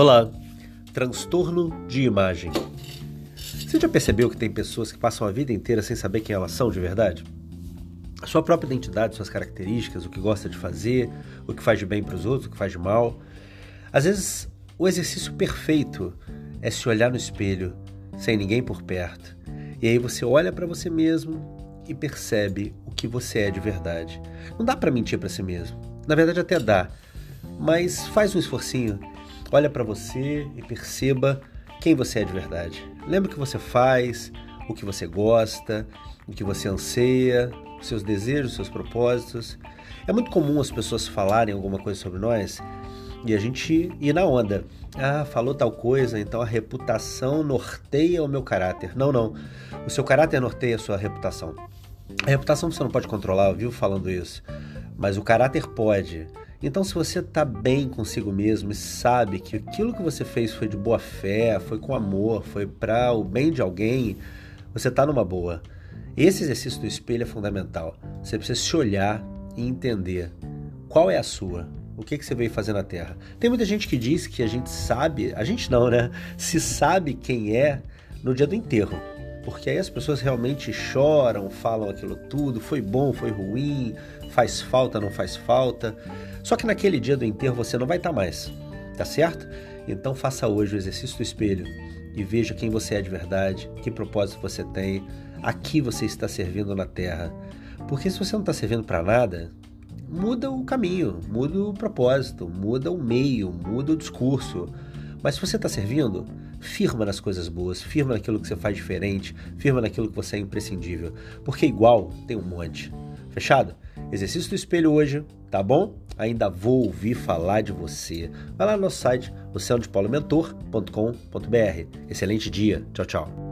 Olá, transtorno de imagem. Você já percebeu que tem pessoas que passam a vida inteira sem saber quem elas são de verdade? A sua própria identidade, suas características, o que gosta de fazer, o que faz de bem para os outros, o que faz de mal. Às vezes, o exercício perfeito é se olhar no espelho, sem ninguém por perto. E aí você olha para você mesmo e percebe o que você é de verdade. Não dá para mentir para si mesmo. Na verdade até dá, mas faz um esforcinho. Olha para você e perceba quem você é de verdade. Lembra o que você faz, o que você gosta, o que você anseia, seus desejos, seus propósitos. É muito comum as pessoas falarem alguma coisa sobre nós e a gente ir na onda. Ah, falou tal coisa, então a reputação norteia o meu caráter. Não, não. O seu caráter norteia a sua reputação. A reputação você não pode controlar, eu vivo falando isso. Mas o caráter pode. Então, se você está bem consigo mesmo e sabe que aquilo que você fez foi de boa fé, foi com amor, foi para o bem de alguém, você está numa boa. Esse exercício do espelho é fundamental. Você precisa se olhar e entender qual é a sua, o que, que você veio fazer na Terra. Tem muita gente que diz que a gente sabe, a gente não, né? Se sabe quem é no dia do enterro. Porque aí as pessoas realmente choram, falam aquilo tudo, foi bom, foi ruim, faz falta, não faz falta. Só que naquele dia do enterro você não vai estar tá mais, tá certo? Então faça hoje o exercício do espelho e veja quem você é de verdade, que propósito você tem, a que você está servindo na Terra. Porque se você não está servindo para nada, muda o caminho, muda o propósito, muda o meio, muda o discurso. Mas se você está servindo, firma nas coisas boas, firma naquilo que você faz diferente, firma naquilo que você é imprescindível. Porque igual tem um monte. Fechado? Exercício do espelho hoje, tá bom? Ainda vou ouvir falar de você. Vai lá no nosso site, oceanodepolimentor.com.br. Excelente dia. Tchau, tchau.